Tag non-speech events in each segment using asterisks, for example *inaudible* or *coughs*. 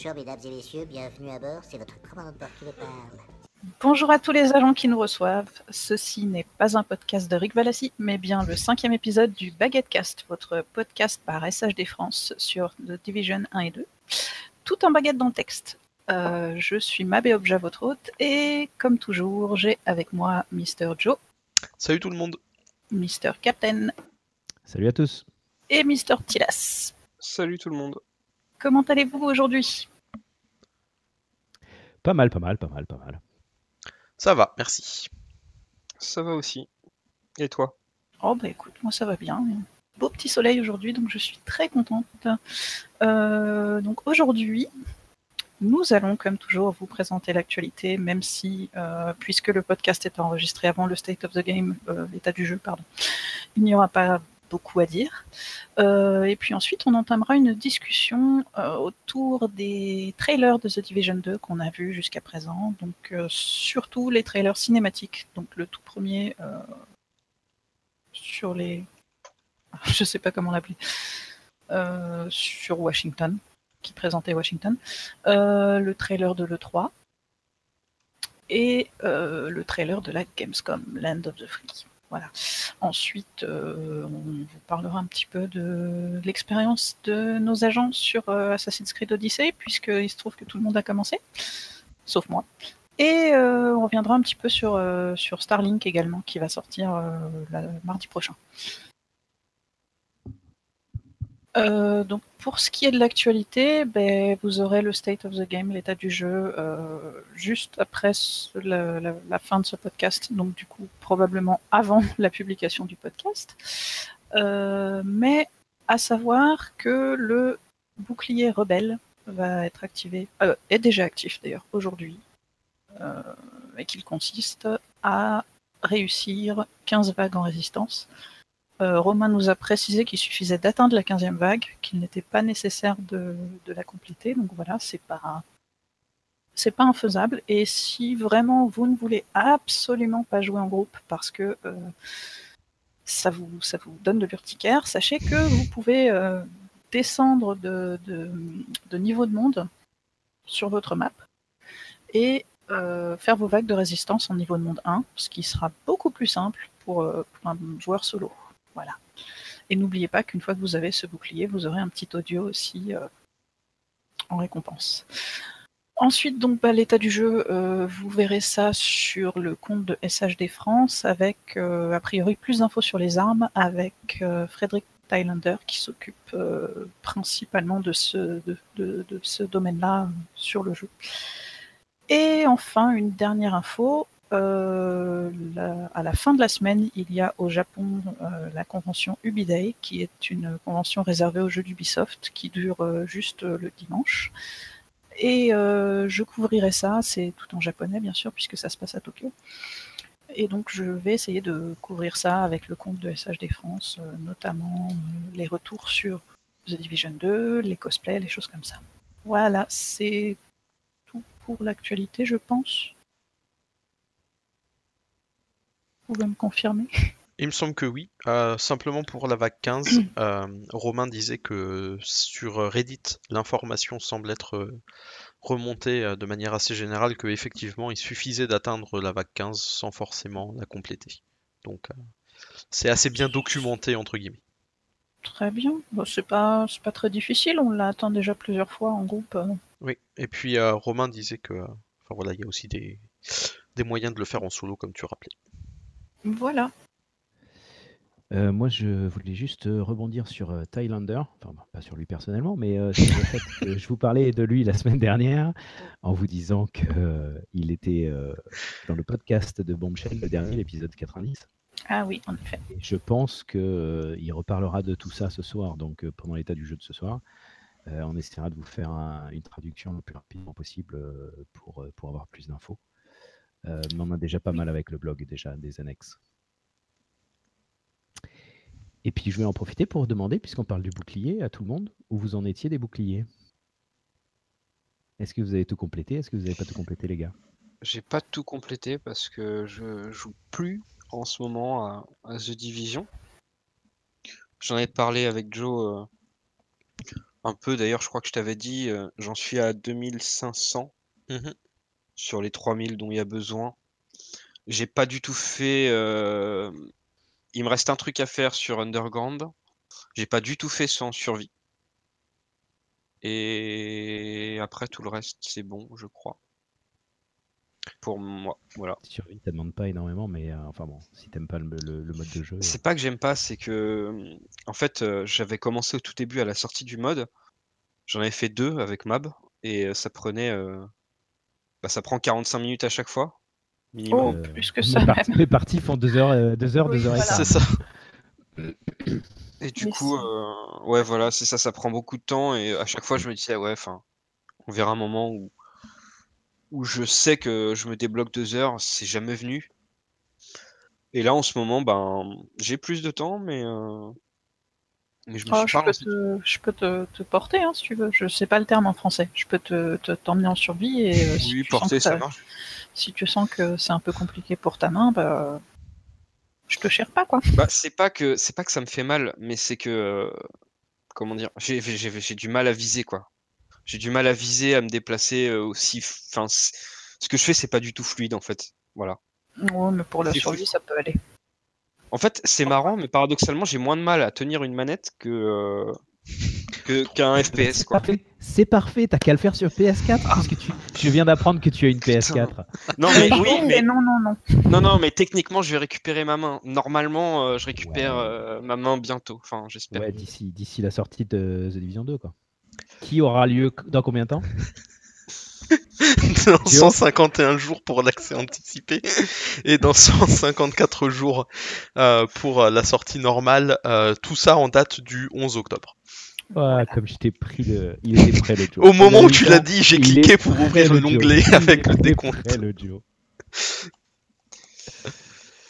Bonjour mesdames et messieurs, bienvenue à bord, c'est votre commandant de bord qui vous parle. Bonjour à tous les agents qui nous reçoivent. Ceci n'est pas un podcast de Rick Valassi, mais bien le cinquième épisode du Baguette Cast, votre podcast par SHD France sur The Division 1 et 2, tout en baguette dans le texte. Euh, je suis Mabé Obja, votre hôte, et comme toujours, j'ai avec moi Mr. Joe, Salut tout le monde. Mr. Captain Salut à tous. et Mr. Tilas. Salut tout le monde. Comment allez-vous aujourd'hui? Pas mal, pas mal, pas mal, pas mal. Ça va, merci. Ça va aussi. Et toi? Oh bah écoute, moi ça va bien. Beau petit soleil aujourd'hui, donc je suis très contente. Euh, donc aujourd'hui, nous allons comme toujours vous présenter l'actualité, même si, euh, puisque le podcast est enregistré avant le State of the Game, euh, l'état du jeu, pardon, il n'y aura pas beaucoup à dire. Euh, et puis ensuite, on entamera une discussion euh, autour des trailers de The Division 2 qu'on a vus jusqu'à présent. Donc euh, surtout les trailers cinématiques. Donc le tout premier sur les... *laughs* Je sais pas comment l'appeler. Sur Washington, qui présentait Washington. Le trailer de l'E3. Et le trailer de la Gamescom, Land of the Free. Voilà. Ensuite, euh, on vous parlera un petit peu de l'expérience de nos agents sur euh, Assassin's Creed Odyssey, puisqu'il se trouve que tout le monde a commencé, sauf moi. Et euh, on reviendra un petit peu sur, Starlink également, qui va sortir mardi prochain. Euh, donc pour ce qui est de l'actualité, ben, vous aurez le State of the Game, l'état du jeu, euh, juste après la, fin de ce podcast, donc du coup probablement avant *laughs* la publication du podcast. Euh, mais à savoir que le bouclier rebelle va être activé, est déjà actif d'ailleurs aujourd'hui, et qu'il consiste à réussir 15 vagues en résistance. Euh, Romain nous a précisé qu'il suffisait d'atteindre la 15e vague, qu'il n'était pas nécessaire de, la compléter. Donc voilà, c'est pas pas infaisable. Et si vraiment vous ne voulez absolument pas jouer en groupe parce que euh, ça vous donne de l'urticaire, sachez que vous pouvez euh, descendre de, niveau de monde sur votre map et faire vos vagues de résistance en niveau de monde 1, ce qui sera beaucoup plus simple pour un joueur solo. Voilà. Et n'oubliez pas qu'une fois que vous avez ce bouclier, vous aurez un petit audio aussi euh, en récompense. Ensuite, donc, bah, l'état du jeu, euh, vous verrez ça sur le compte de SHD France avec, euh, a priori, plus d'infos sur les armes avec Frédéric Thailander qui s'occupe principalement de ce, domaine-là sur le jeu. Et enfin, une dernière info. Euh, à la fin de la semaine, il y a au Japon euh, la convention Ubi Day, qui est une convention réservée aux jeux d'Ubisoft, qui dure euh, juste le dimanche. Et je couvrirai ça, c'est tout en japonais bien sûr, puisque ça se passe à Tokyo. Et donc je vais essayer de couvrir ça avec le compte de SHD France, notamment les retours sur The Division 2, les cosplays, les choses comme ça. Voilà, c'est tout pour l'actualité, je pense. Vous pouvez me confirmer Il me semble que oui. Euh, simplement pour la vague 15, *clears throat* euh, Romain disait que sur Reddit, l'information semble être euh, remontée de manière assez générale, que effectivement il suffisait d'atteindre la vague 15 sans forcément la compléter. Donc euh, c'est assez bien documenté entre guillemets. Très bien. Bon, c'est pas, c'est pas très difficile, on l'a atteint déjà plusieurs fois en groupe. Oui. Et puis Romain disait que, enfin voilà, il y a aussi des des moyens de le faire en solo comme tu rappelais. Voilà. Euh, moi, je voulais juste euh, rebondir sur euh, Thailander, enfin pas sur lui personnellement, mais euh, sur le fait que je vous parlais de lui la semaine dernière en vous disant qu'il était dans le podcast de Bombshell, le dernier, l'épisode 90. Ah oui, en effet. Et je pense qu'il reparlera de tout ça ce soir, donc pendant l'état du jeu de ce soir. On essaiera de vous faire un- une traduction le plus rapidement possible pour, pour avoir plus d'infos. Euh, mais on a déjà pas mal avec le blog, déjà des annexes. Et puis je vais en profiter pour demander, puisqu'on parle du bouclier à tout le monde, où vous en étiez des boucliers? Est-ce que vous avez tout complété? Est-ce que vous n'avez pas tout complété, les gars? J'ai pas tout complété parce que je joue plus en ce moment à, à The Division. J'en ai parlé avec Joe euh, un peu. D'ailleurs, je crois que je t'avais dit, euh, j'en suis à 2500 Mhm. Sur les 3000 dont il y a besoin. J'ai pas du tout fait. euh, Il me reste un truc à faire sur Underground. J'ai pas du tout fait sans survie. Et après, tout le reste, c'est bon, je crois. Pour moi, voilà. Survie, ça demande pas énormément, mais euh, enfin bon, si t'aimes pas le, le- le mode de jeu. C'est pas que j'aime pas, c'est que en fait euh, j'avais commencé au tout début à la sortie du mode. J'en avais fait deux avec Mab et euh, ça prenait euh, bah, ça prend 45 minutes à chaque fois minimum. Oh, plus que les ça, parties- même. Les parties font 2 heures, 2 heures, Oui, 2 heures et voilà. quart. C'est ça. *coughs* Et du Mais coup euh, ouais voilà, c'est ça ça prend beaucoup de temps et à chaque fois je me disais ouais enfin on verra un moment où où je sais que je me débloque deux heures, c'est jamais venu. Et là en ce moment ben j'ai plus de temps mais euh, mais je me Oh, je peux, te, je peux te, te porter hein, si tu veux. Je sais pas le terme en français. Je peux te te- t'emmener en survie et euh, si, Oui, sens porter ça marche. si tu sens que c'est un peu compliqué pour ta main, bah, je te cherche pas quoi. Bah, c'est pas que c'est pas que ça me fait mal, mais c'est que euh, comment dire, j'ai du mal à viser quoi. J'ai du mal à viser, à me déplacer euh, aussi. Enfin, ce que je fais, c'est pas du tout fluide en fait. Voilà. Ouais, mais pour la survie, ça peut aller. En fait, c'est marrant, mais paradoxalement, j'ai moins de mal à tenir une manette que euh, *laughs* qu'un FPS C'est quoi. parfait, c'est parfait, t'as qu'à le faire sur PS4 parce que tu, je viens d'apprendre que tu as une PS4. Non mais oui, mais non, non, non. non non, mais techniquement, je vais récupérer ma main. Normalement, euh, je récupère Ouais. euh, ma main bientôt. Enfin, j'espère. Ouais, d'ici, d'ici la sortie de The Division 2 quoi. Qui aura lieu dans combien de temps? Dans 151 jours pour l'accès anticipé et dans 154 jours euh, pour euh, la sortie normale. euh, tout ça en date du 11 octobre. Ah, Comme je t'ai pris le, il était prêt le Joe. Au moment où tu l'as dit, j'ai cliqué pour ouvrir l'onglet *laughs* avec le était décompte. prêt, le Joe. *laughs*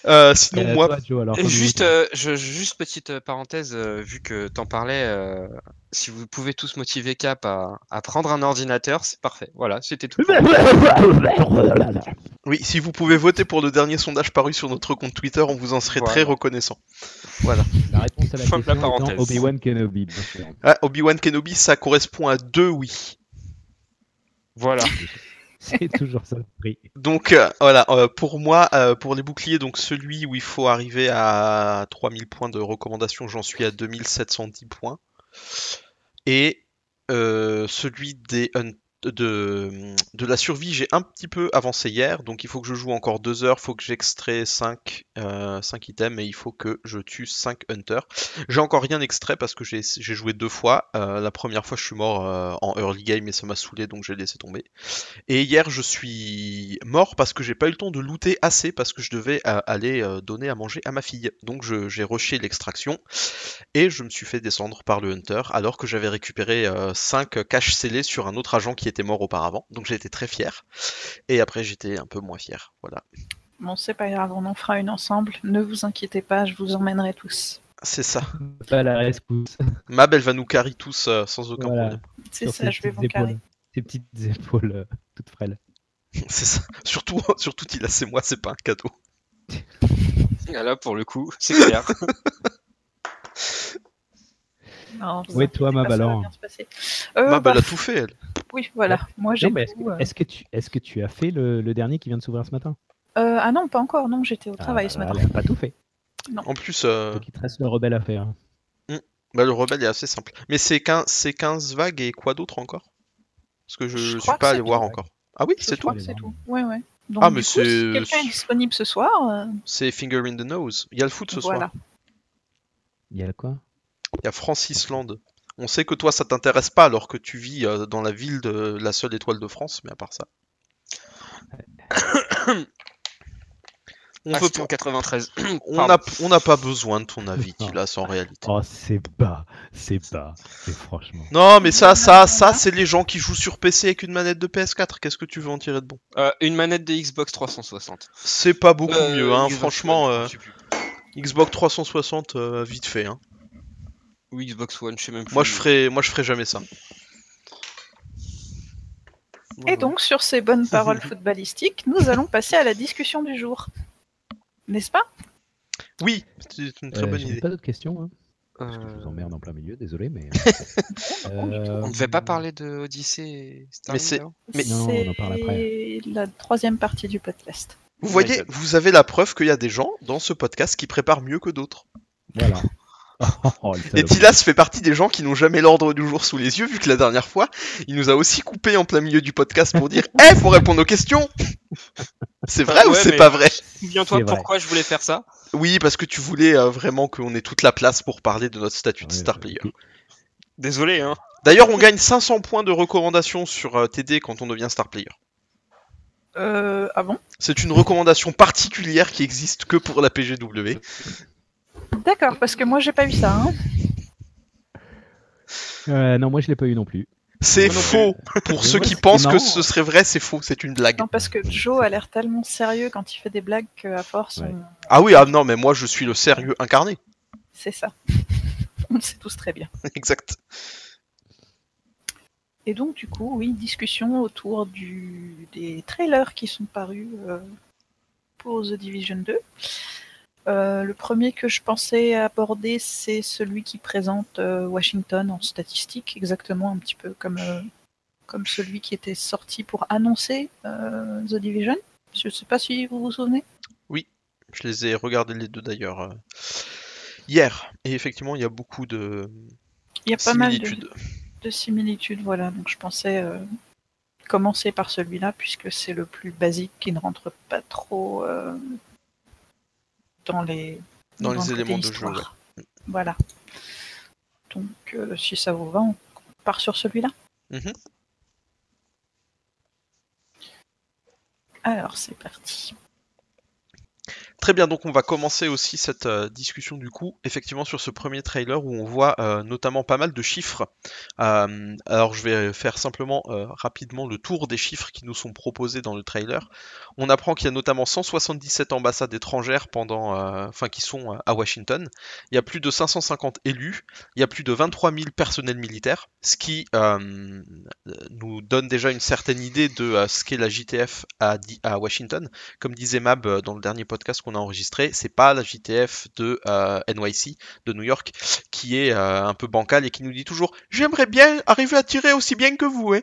Euh, sinon, Euh, moi, toi, Joe, alors, Et comme juste, euh, je, juste petite euh, parenthèse, euh, vu que t'en parlais, euh, si vous pouvez tous motiver Cap à, à prendre un ordinateur, c'est parfait. Voilà, c'était tout. oui, si vous pouvez voter pour le dernier sondage paru sur notre compte Twitter, on vous en serait très reconnaissant. Voilà. La réponse à la Fin de la question. Obi-Wan Kenobi. Ah, Obi-Wan Kenobi, ça correspond à deux oui. Voilà. *laughs* *laughs* C'est toujours ça le prix. Donc euh, voilà, euh, pour moi, euh, pour les boucliers, donc celui où il faut arriver à 3000 points de recommandation, j'en suis à 2710 points. Et celui des hun- de, la survie, j'ai un petit peu avancé hier, donc il faut que je joue encore 2 heures, il faut que j'extrais 5, euh, 5 items et il faut que je tue 5 hunters. J'ai encore rien extrait parce que j'ai joué deux fois. Euh, la première fois, je suis mort euh, en early game et ça m'a saoulé, donc j'ai laissé tomber. Et hier, je suis mort parce que j'ai pas eu le temps de looter assez parce que je devais aller donner à manger à ma fille. Donc j'ai rushé l'extraction et je me suis fait descendre par le hunter alors que j'avais récupéré 5 caches scellés sur un autre agent qui était mort auparavant. Donc j'ai été très fier. Et après, j'étais un peu moins fier. Voilà. Bon, c'est pas grave, on en fera une ensemble. Ne vous inquiétez pas, je vous emmènerai tous. C'est ça. Pas la rescousse. Mab, elle va nous carry tous euh, sans aucun Voilà. problème. C'est ça, je vais vous carrer. Ses petites épaules euh, toutes frêles. *laughs* C'est ça. Surtout, *laughs* surtout, il a c'est moi, c'est pas un cadeau. Là, pour le coup, c'est clair. *laughs* Non, inquiétez toi, va alors. Euh, Mab, bah, elle a tout fait, elle. Oui, voilà. Moi, j'ai Non, est-ce que, euh. est-ce que tu, est-ce que tu as fait le, le dernier qui vient de s'ouvrir ce matin? Euh, ah non, pas encore. Non, j'étais au travail Ah, ce voilà, matin. Elle a pas tout fait. En plus, euh, Donc il te reste le rebelle à faire. bah, le rebelle est assez simple. Mais c'est 15, c'est 15 vagues et quoi d'autre encore? Parce que je, crois suis pas allé voir encore. Ah oui, c'est tout. crois que les c'est tout. Ouais, ouais. Donc, Ah, du mais coup, c'est- si quelqu'un est disponible ce soir, euh, C'est Finger in the Nose. Il y a le foot ce voilà. soir. Il y a quoi? Il y a Francis Land. On sait que toi, ça t'intéresse pas alors que tu vis euh, dans la ville de la seule étoile de France, mais à part ça. *coughs* on veut Bastion pas- 93. *coughs* on n'a on n'a pas besoin de ton avis. Tilas, en réalité. Oh, c'est bas, c'est bas, c'est franchement. Non, mais ça, ça, ça, c'est les gens qui jouent sur PC avec une manette de PS4. Qu'est-ce que tu veux en tirer de bon? Euh, une manette de Xbox 360. C'est pas beaucoup Euh, mieux, hein. Xbox Franchement, One, euh, je sais plus. Xbox 360, euh, vite fait. Hein. Ou Xbox One, je sais même plus. Moi, je ferai, moi, je ferai jamais ça. Et donc, sur ces bonnes paroles *laughs* footballistiques, nous allons passer à la discussion du jour. N'est-ce pas? Oui, c'est une très Euh, bonne idée. pas d'autres questions. hein. Parce que je vous Euh, emmerde en plein milieu, désolé, mais. *laughs* On ne devait pas Euh, parler de Odyssey et Starlink c'est- Mais- Non, on en parle après. C'est la troisième partie du podcast. Vous voyez, vous avez la preuve qu'il y a des gens dans ce podcast qui préparent mieux que d'autres. Voilà. *laughs* *laughs* Oh, Et. Tilas fait partie des gens qui n'ont jamais l'ordre du jour sous les yeux, vu que la dernière fois, il nous a aussi coupé en plein milieu du podcast pour dire *laughs* Eh, faut répondre aux questions C'est vrai ou Ouais, c'est pas vrai? Souviens-toi vrai. pourquoi je voulais faire ça Oui, parce que tu voulais euh, vraiment qu'on ait toute la place pour parler de notre statut de Ouais, star bah, player. Désolé, hein. D'ailleurs, on gagne 500 points de recommandation sur euh, TD quand on devient star player. Euh, ah bon? C'est une recommandation particulière qui existe que pour la PGW. *laughs* D'accord, parce que moi j'ai pas eu ça. Hein. euh, non, moi je l'ai pas eu non plus. C'est faux. Pour ceux qui pensent que ce serait vrai, c'est faux. C'est une blague. Non, parce que Joe a l'air tellement sérieux quand il fait des blagues qu'à force, Ouais. on- Ah oui, ah non, mais moi je suis le sérieux incarné. c'est ça. *laughs* on le sait tous très bien. *laughs* exact. Et donc, du coup, oui, discussion autour du... des trailers qui sont parus euh, pour The Division 2. Euh, le premier que je pensais aborder, c'est celui qui présente euh, Washington en statistique, exactement un petit peu comme, euh, comme celui qui était sorti pour annoncer The Division. Je ne sais pas si vous vous souvenez. Je les ai regardés les deux d'ailleurs hier. Et effectivement, il y a beaucoup de Il y a pas mal de, similitudes. de similitudes, voilà. Donc je pensais commencer par celui-là, puisque c'est le plus basique, qui ne rentre pas trop dans les, Dans les éléments de jeu. Voilà. Donc euh, si ça vous va, on part sur celui-là. Mhm. Alors c'est parti. Très bien, donc on va commencer aussi cette euh, discussion du coup, effectivement sur ce premier trailer où on voit euh, notamment pas mal de chiffres. Euh, alors je vais faire simplement rapidement le tour des chiffres qui nous sont proposés dans le trailer. On apprend qu'il y a notamment 177 ambassades étrangères pendant, enfin qui sont à Washington. Il y a plus de 550 élus. Il y a plus de 23 000 personnels militaires, ce qui nous donne déjà une certaine idée de ce qu'est la JTF à, à Washington comme disait Mab dans le dernier podcast a enregistré, c'est pas la JTF de euh, NYC, de New York, qui est euh, un peu bancale et qui nous dit toujours J'aimerais bien arriver à tirer aussi bien que vous, hein.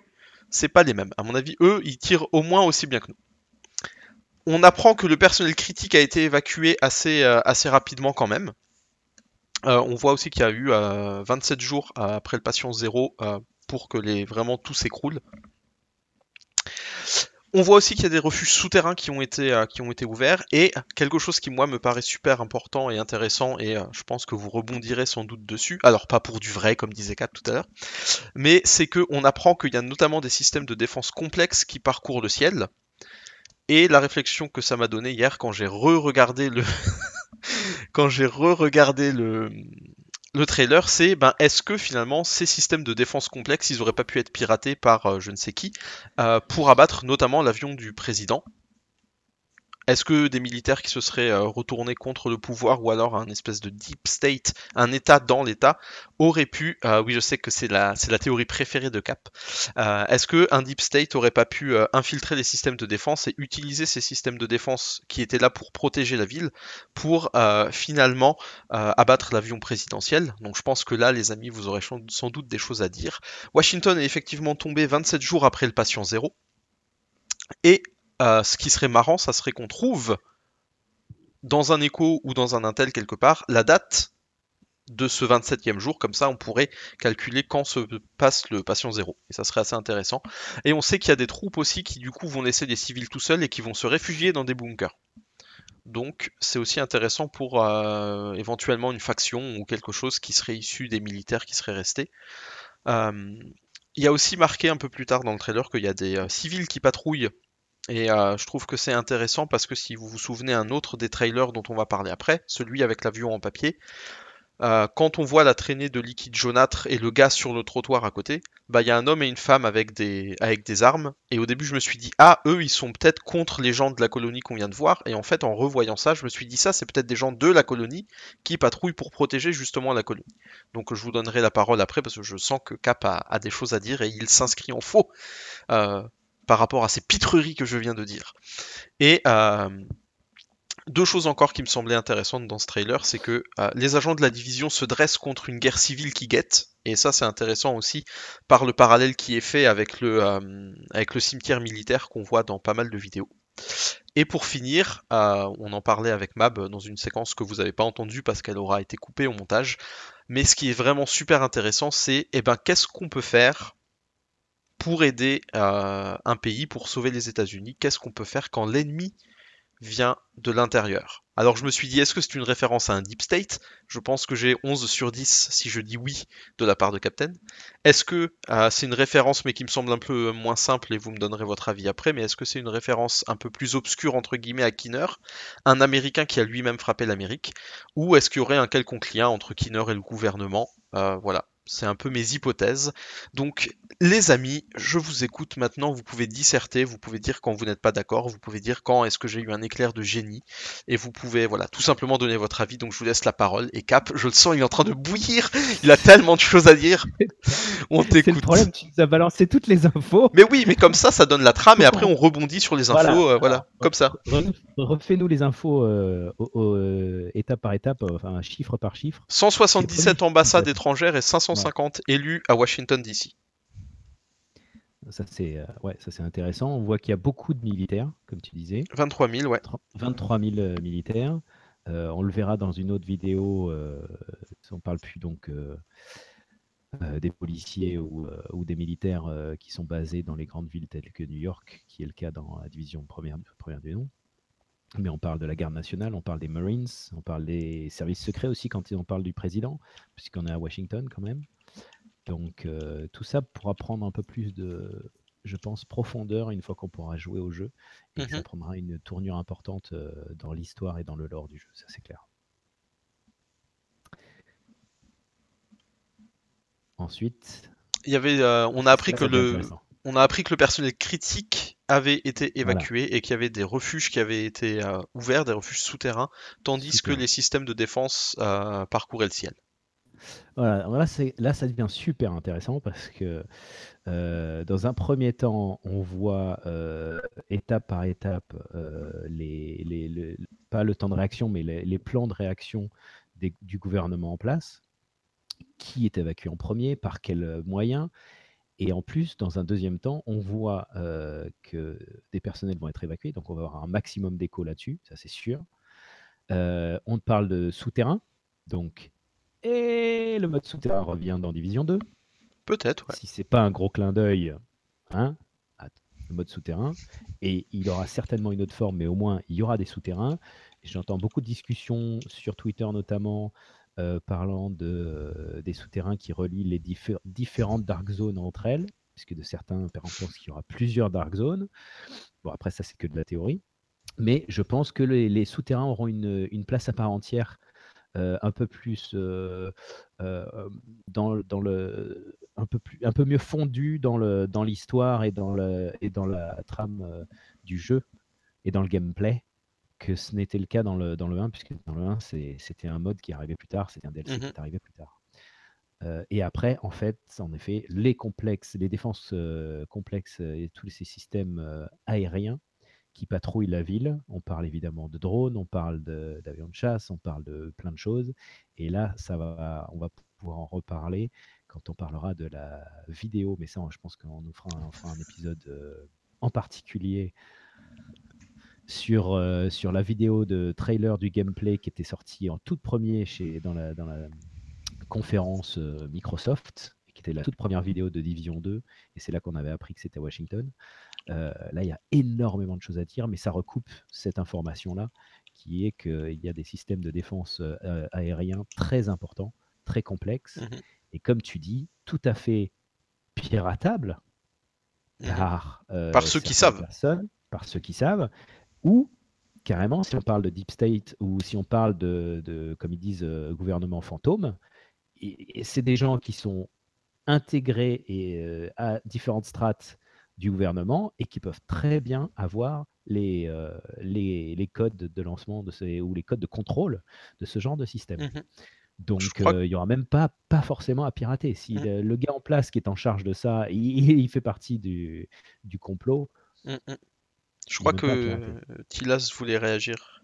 C'est pas les mêmes. À mon avis, eux, ils tirent au moins aussi bien que nous. On apprend que le personnel critique a été évacué assez, euh, assez rapidement quand même. On voit aussi qu'il y a eu euh, 27 jours après le patient zéro pour que les, vraiment tout s'écroule. On voit aussi qu'il y a des refuges souterrains qui ont été, euh, qui ont été ouverts et quelque chose qui moi me paraît super important et intéressant et euh, je pense que vous rebondirez sans doute dessus. Alors pas pour du vrai comme disait Kat tout à l'heure, mais c'est que on apprend qu'il y a notamment des systèmes de défense complexes qui parcourent le ciel. Et la réflexion que ça m'a donné hier quand j'ai re-regardé le *laughs* quand j'ai re-regardé le le trailer, c'est ben, est-ce que finalement ces systèmes de défense complexes, ils auraient pas pu être piratés par euh, je ne sais qui euh, pour abattre notamment l'avion du président? Est-ce que des militaires qui se seraient euh, retournés contre le pouvoir ou alors un espèce de deep state, un État dans l'État, auraient pu, euh, oui je sais que c'est la, c'est la théorie préférée de Cap, euh, est-ce que un deep state aurait pas pu infiltrer les systèmes de défense et utiliser ces systèmes de défense qui étaient là pour protéger la ville pour finalement abattre l'avion présidentiel? Donc je pense que là, les amis, vous aurez sans doute des choses à dire. Washington est effectivement tombé 27 jours après le patient zéro. Et euh, ce qui serait marrant, ça serait qu'on trouve dans un écho ou dans un intel quelque part la date de ce 27e jour, comme ça on pourrait calculer quand se passe le patient zéro. Et ça serait assez intéressant. Et on sait qu'il y a des troupes aussi qui du coup vont laisser des civils tout seuls et qui vont se réfugier dans des bunkers. Donc c'est aussi intéressant pour euh, éventuellement une faction ou quelque chose qui serait issu des militaires qui seraient restés. Euh, il y a aussi marqué un peu plus tard dans le trailer qu'il y a des civils qui patrouillent. Et euh, je trouve que c'est intéressant parce que si vous vous souvenez un autre des trailers dont on va parler après, celui avec l'avion en papier, euh, quand on voit la traînée de liquide jaunâtre et le gaz sur le trottoir à côté, bah il y a un homme et une femme avec des, avec des armes. Et au début, je me suis dit, ah, eux, ils sont peut-être contre les gens de la colonie qu'on vient de voir. Et en fait, en revoyant ça, je me suis dit, ça, c'est peut-être des gens de la colonie qui patrouillent pour protéger justement la colonie. Donc, je vous donnerai la parole après parce que je sens que Cap a, a des choses à dire et il s'inscrit en faux euh, par rapport à ces pitreries que je viens de dire. Et. Euh, Deux choses encore qui me semblaient intéressantes dans ce trailer, c'est que euh, les agents de la division se dressent contre une guerre civile qui guette, et ça c'est intéressant aussi par le parallèle qui est fait avec le, euh, cimetière militaire qu'on voit dans pas mal de vidéos. Et pour finir, on en parlait avec Mab dans une séquence que vous n'avez pas entendue parce qu'elle aura été coupée au montage, mais ce qui est vraiment super intéressant, c'est eh ben, qu'est-ce qu'on peut faire pour aider euh, un pays, pour sauver les États-Unis Qu'est-ce qu'on peut faire quand l'ennemi vient de l'intérieur? Alors je me suis dit, est-ce que c'est une référence à un deep state? Je pense que j'ai 11 sur 10 si je dis oui de la part de Captain. Est-ce que euh, c'est une référence mais qui me semble un peu moins simple et vous me donnerez votre avis après, mais est-ce que c'est une référence un peu plus obscure entre guillemets à Kinner, un Américain qui a lui-même frappé l'Amérique, ou est-ce qu'il y aurait un quelconque lien entre Kinner et le gouvernement? Euh, Voilà, c'est un peu mes hypothèses. Donc, les amis, je vous écoute maintenant. Vous pouvez disserter, vous pouvez dire quand vous n'êtes pas d'accord, vous pouvez dire quand est-ce que j'ai eu un éclair de génie, et vous pouvez, voilà, tout simplement donner votre avis. Donc, je vous laisse la parole. Et Cap, je le sens, il est en train de bouillir. Il a tellement de choses à dire. On C'est le t'écoute. problème, tu nous as balancé toutes les infos. Mais oui, mais comme ça, ça donne la trame, et après, on rebondit sur les infos. Voilà. euh, voilà, comme ça. Re- Refais-nous les infos euh, au- au- euh, étape par étape, enfin chiffre par chiffre. 177 ambassades étrangères et 550 élus à Washington DC. Ça c'est euh, ouais, ça intéressant. On voit qu'il y a beaucoup de militaires, comme tu disais, 23 000, ouais. 23 000 euh, militaires. Euh, on le verra dans une autre vidéo. On parle plus donc des policiers ou, ou des militaires qui sont basés dans les grandes villes telles que New York, qui est le cas dans la division première, première du nom. Mais on parle de la garde nationale, on parle des Marines, on parle des services secrets aussi quand on parle du président, puisqu'on est à Washington quand même. Donc euh, tout ça pourra prendre un peu plus de, je pense, profondeur une fois qu'on pourra jouer au jeu et ça Mhm. prendra une tournure importante euh, dans l'histoire et dans le lore du jeu, ça c'est clair. Ensuite, Il y avait, euh, on a appris que le, on a appris que le personnel critique avait été Voilà. évacué et qu'il y avait des refuges qui avaient été euh, ouverts, des refuges souterrains, tandis que les systèmes de défense euh, parcouraient le ciel. Voilà, là, ça devient super intéressant parce que euh, dans un premier temps, on voit euh, étape par étape euh, les, les- le- pas le temps de réaction, mais les, les plans de réaction des- du gouvernement en place. Qui est évacué en premier, par quels moyens Et en plus, dans un deuxième temps, on voit euh, que des personnels vont être évacués, donc on va avoir un maximum d'écho là-dessus, ça c'est sûr. Euh, on parle de souterrain, donc et le mode souterrain revient dans Division 2. Peut-être, ouais. Si c'est pas un gros clin d'œil, hein, à- le mode souterrain. Et il aura certainement une autre forme, mais au moins il y aura des souterrains. J'entends beaucoup de discussions sur Twitter notamment euh, parlant de, euh, des souterrains qui relient les diffé- différentes dark zones entre elles, puisque de certains pensent qu'il y aura plusieurs dark zones. Bon, après ça c'est que de la théorie. Mais je pense que les, souterrains auront une, une place à part entière euh, un peu plus dans, dans le un peu plus un peu mieux fondu dans le dans l'histoire et dans le et dans la trame du jeu et dans le gameplay que ce n'était le cas dans le dans le 1 puisque dans le 1 c'est- c'était un mode qui arrivait plus tard c'était un DLC qui Mhm. est arrivé plus tard Euh, et après en fait en effet les complexes les défenses euh, complexes euh, et tous ces systèmes euh, aériens qui patrouillent la ville. On parle évidemment de drones, on parle d'avions de, chasse, on parle de plein de choses. Et là, ça va, on va pouvoir en reparler quand on parlera de la vidéo. Mais ça, je pense qu'on nous fera un, on fera un épisode en particulier sur, euh, sur la vidéo de trailer du gameplay qui était sorti en toute premier chez, dans, la, dans la conférence euh, Microsoft, qui était la toute première vidéo de Division 2. Et c'est là qu'on avait appris que c'était Washington. Euh, là, il y a énormément de choses à dire, mais ça recoupe cette information-là, qui est qu'il y a des systèmes de défense aériens très importants, très complexes, Mhm. et comme tu dis, tout à fait piratables Mhm. par, Par ceux qui savent. personnes, par ceux qui savent, ou carrément, si on parle de deep state ou si on parle de, de comme ils disent, euh, gouvernement fantôme, et- et c'est des gens qui sont intégrés et, euh, à différentes strates du gouvernement et qui peuvent très bien avoir les, euh, les, les codes de lancement de ces, ou les codes de contrôle de ce genre de système. Mhm. Donc, que- il n'y aura même pas, pas forcément à pirater. Si Mhm. le, le gars en place qui est en charge de ça, il, il fait partie du, du complot, Mm, mm. Je crois que Tilas voulait réagir.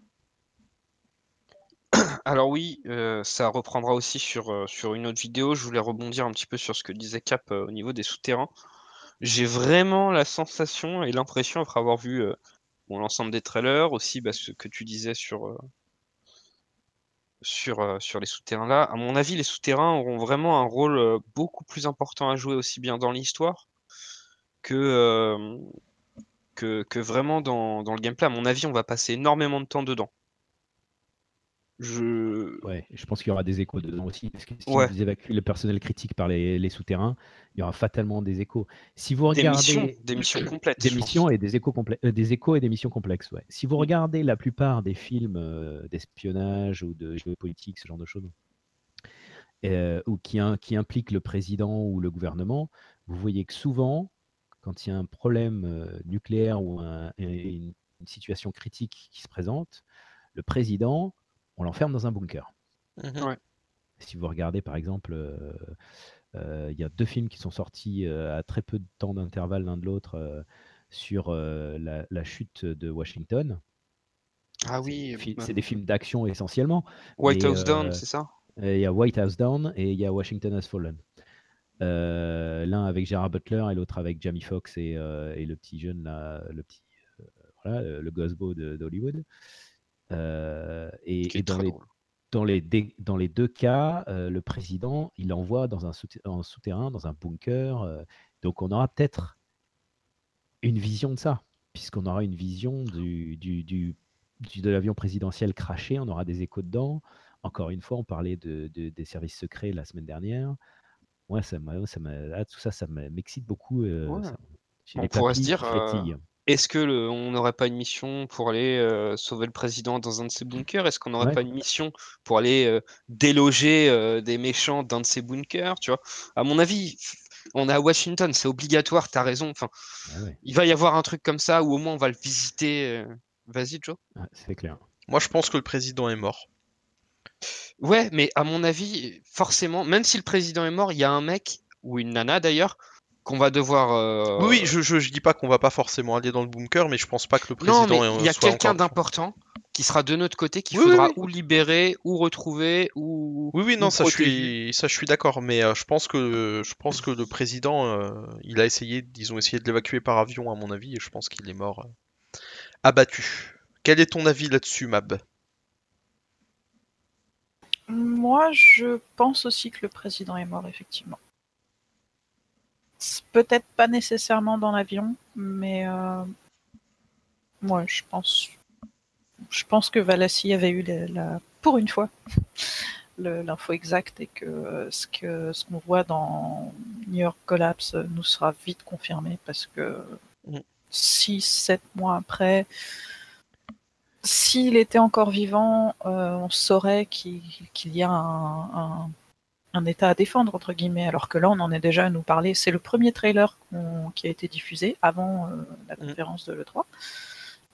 *coughs* Alors oui, euh, ça reprendra aussi sur, euh, sur une autre vidéo. Je voulais rebondir un petit peu sur ce que disait Cap euh, au niveau des souterrains. J'ai vraiment la sensation et l'impression, après avoir vu euh, bon, l'ensemble des trailers, aussi bah, ce que tu disais sur, euh, sur, euh, sur les souterrains là, à mon avis, les souterrains auront vraiment un rôle euh, beaucoup plus important à jouer aussi bien dans l'histoire que, euh, que, que vraiment dans, dans le gameplay. À mon avis, on va passer énormément de temps dedans. Je... Ouais, je pense qu'il y aura des échos dedans aussi, parce que si Ouais. vous évacuez le personnel critique par les, les souterrains, il y aura fatalement des échos. Si vous Des regardez missions, des missions complètes. des missions et des échos, complè- euh, des échos et des missions complexes, ouais. Si vous regardez la plupart des films euh, d'espionnage ou de géopolitique, ce genre de choses, euh, ou qui, qui impliquent le président ou le gouvernement, vous voyez que souvent, quand il y a un problème euh, nucléaire ou un- une, une situation critique qui se présente, le président, on l'enferme dans un bunker. Mhm. Si vous regardez par exemple, euh, euh, il y a deux films qui sont sortis euh, à très peu de temps d'intervalle l'un de l'autre euh, sur euh, la, la chute de Washington. Ah oui, c'est des films d'action essentiellement. White mais, House Down, c'est ça? Il y a White House Down et il y a Washington Has Fallen. Euh, L'un avec Gerard Butler et l'autre avec Jamie Foxx et, euh, et le petit jeune, là, le petit, euh, voilà, le Gosbo d'Hollywood. Et, et dans les drôle. dans les, dé- dans les deux cas, le président, il envoie dans un, un souterrain, dans un bunker. donc on aura peut-être une vision de ça, puisqu'on aura une vision du, du, du- du- de l'avion présidentiel craché, on aura des échos dedans. Encore une fois, on parlait de, de- des services secrets la semaine dernière. Ouais, ça m'a- ça m'a- là, tout ça, ça m'excite beaucoup. euh, Ouais. ça- j'ai On pourrait se dire, euh. Est-ce que le- on n'aurait pas une mission pour aller euh, sauver le président dans un de ses bunkers? Est-ce qu'on n'aurait Ouais. pas une mission pour aller euh, déloger euh, des méchants dans de ses bunkers Tu vois? À mon avis, on est à Washington, c'est obligatoire. T'as raison. Enfin, Ah ouais, il va y avoir un truc comme ça où au moins on va le visiter. Vas-y, Joe. ah, c'est clair. Moi, je pense que le président est mort. Ouais, mais à mon avis, forcément, même si le président est mort, il y a un mec ou une nana d'ailleurs qu'on va devoir. euh, Oui, oui, je, je, je dis pas qu'on va pas forcément aller dans le bunker, mais je pense pas que le Non, président mais euh, il y a quelqu'un d'important qui sera de notre côté qu'il Oui, faudra oui. ou libérer ou retrouver ou. Oui, oui, non, ou ça je suis, ça je suis d'accord, mais euh, je pense que, je pense que le président, euh, il a essayé, ils ont essayé de l'évacuer par avion à mon avis, et je pense qu'il est mort euh, abattu. Quel est ton avis là-dessus, Mab? Moi, je pense aussi que le président est mort, effectivement. Peut-être pas nécessairement dans l'avion, mais euh, moi, je pense, je pense que Valassi avait eu la, la- pour une fois *laughs* l'info exacte et que euh, ce que ce qu'on voit dans New York Collapse nous sera vite confirmé parce que Mm. 6-7 mois après, s'il était encore vivant, euh, on saurait qu'il y a un, un- un État à défendre, entre guillemets, alors que là, on en est déjà à nous parler. C'est le premier trailer qui a été diffusé avant euh, la Mm. conférence de l'E3.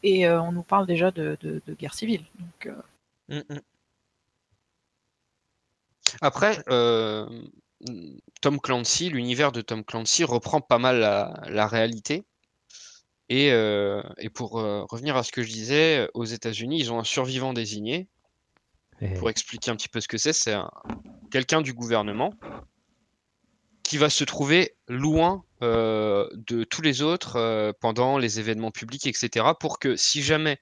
Et euh, on nous parle déjà de, de- de guerre civile. Donc, Mm, mm. Après, Tom Clancy, l'univers de Tom Clancy reprend pas mal la, la réalité. Et, euh, et pour euh, revenir à ce que je disais, aux États-Unis, ils ont un survivant désigné. Eh, Pour expliquer un petit peu ce que c'est, c'est un- quelqu'un du gouvernement qui va se trouver loin euh, de tous les autres pendant les événements publics, etc. Pour que si jamais